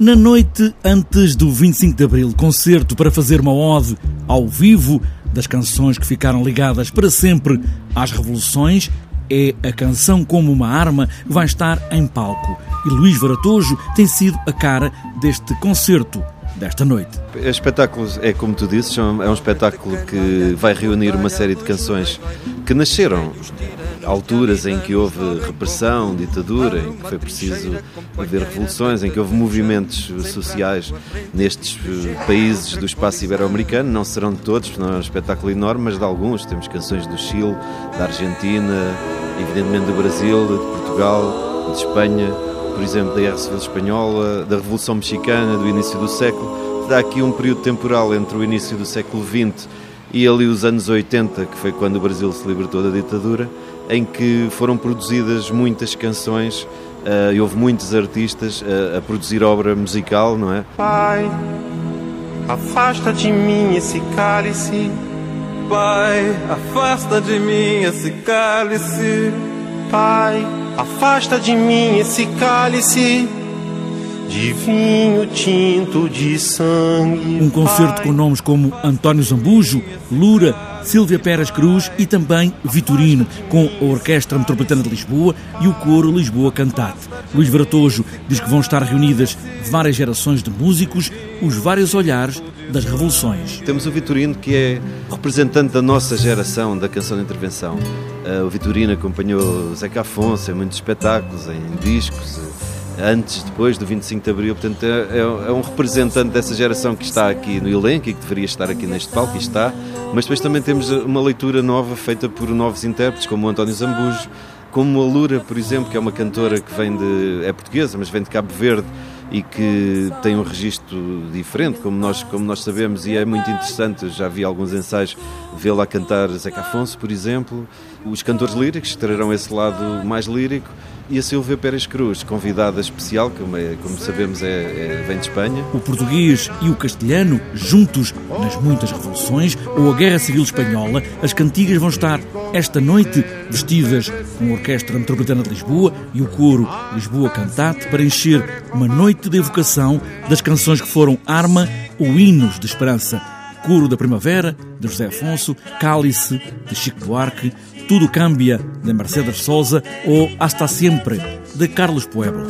Na noite antes do 25 de Abril, concerto para fazer uma ode ao vivo das canções que ficaram ligadas para sempre às revoluções, é a canção como uma arma que vai estar em palco. E Luís Varatojo tem sido a cara deste concerto desta noite. O espetáculo é como tu dizes, é um espetáculo que vai reunir uma série de canções que nasceram alturas em que houve repressão, ditadura, em que foi preciso haver revoluções, em que houve movimentos sociais nestes eh, países do espaço ibero-americano, não serão de todos, não é um espetáculo enorme, mas de alguns. Temos canções do Chile, da Argentina, evidentemente do Brasil, de Portugal, de Espanha, por exemplo, da Guerra Civil Espanhola, da Revolução Mexicana, do início do século. Dá aqui um período temporal entre o início do século XX e ali os anos 80, que foi quando o Brasil se libertou da ditadura, em que foram produzidas muitas canções uh, e houve muitos artistas uh, a produzir obra musical, não é? Pai, afasta de mim esse cálice. Pai, afasta de mim esse cálice. Pai, afasta de mim esse cálice de vinho tinto de sangue. Um concerto com nomes como António Zambujo, Lura, Silvia Pérez Cruz e também Vitorino, com a Orquestra Metropolitana de Lisboa e o Coro Lisboa Cantate. Luís Varatojo diz que vão estar reunidas várias gerações de músicos, os vários olhares das revoluções. Temos o Vitorino, que é representante da nossa geração da canção de intervenção. Uh, o Vitorino acompanhou Zeca Afonso em muitos espetáculos, em discos antes, depois do 25 de Abril. Portanto, é, é, é, um representante dessa geração que está aqui no elenco e que deveria estar aqui neste palco, e está. Mas depois também temos uma leitura nova feita por novos intérpretes, como o António Zambujo, como a Lura, por exemplo, que é uma cantora que vem de. é portuguesa, mas vem de Cabo Verde e que tem um registro diferente, como nós, como nós sabemos, e é muito interessante. Já vi alguns ensaios vê-la cantar Zeca Afonso, por exemplo. Os cantores líricos terão esse lado mais lírico e a Silvia Pérez Cruz, convidada especial, como, é, como sabemos é, é, vem de Espanha. O português e o castelhano, juntos nas muitas revoluções ou a Guerra Civil Espanhola, as cantigas vão estar esta noite vestidas com a Orquestra Metropolitana de Lisboa e o coro Lisboa Cantate para encher uma noite de evocação das canções que foram arma ou hinos de esperança. Coro da Primavera, de José Afonso, Cálice, de Chico Buarque, tudo Cambia, de Mercedes Souza, ou Hasta Siempre, de Carlos Pueblo.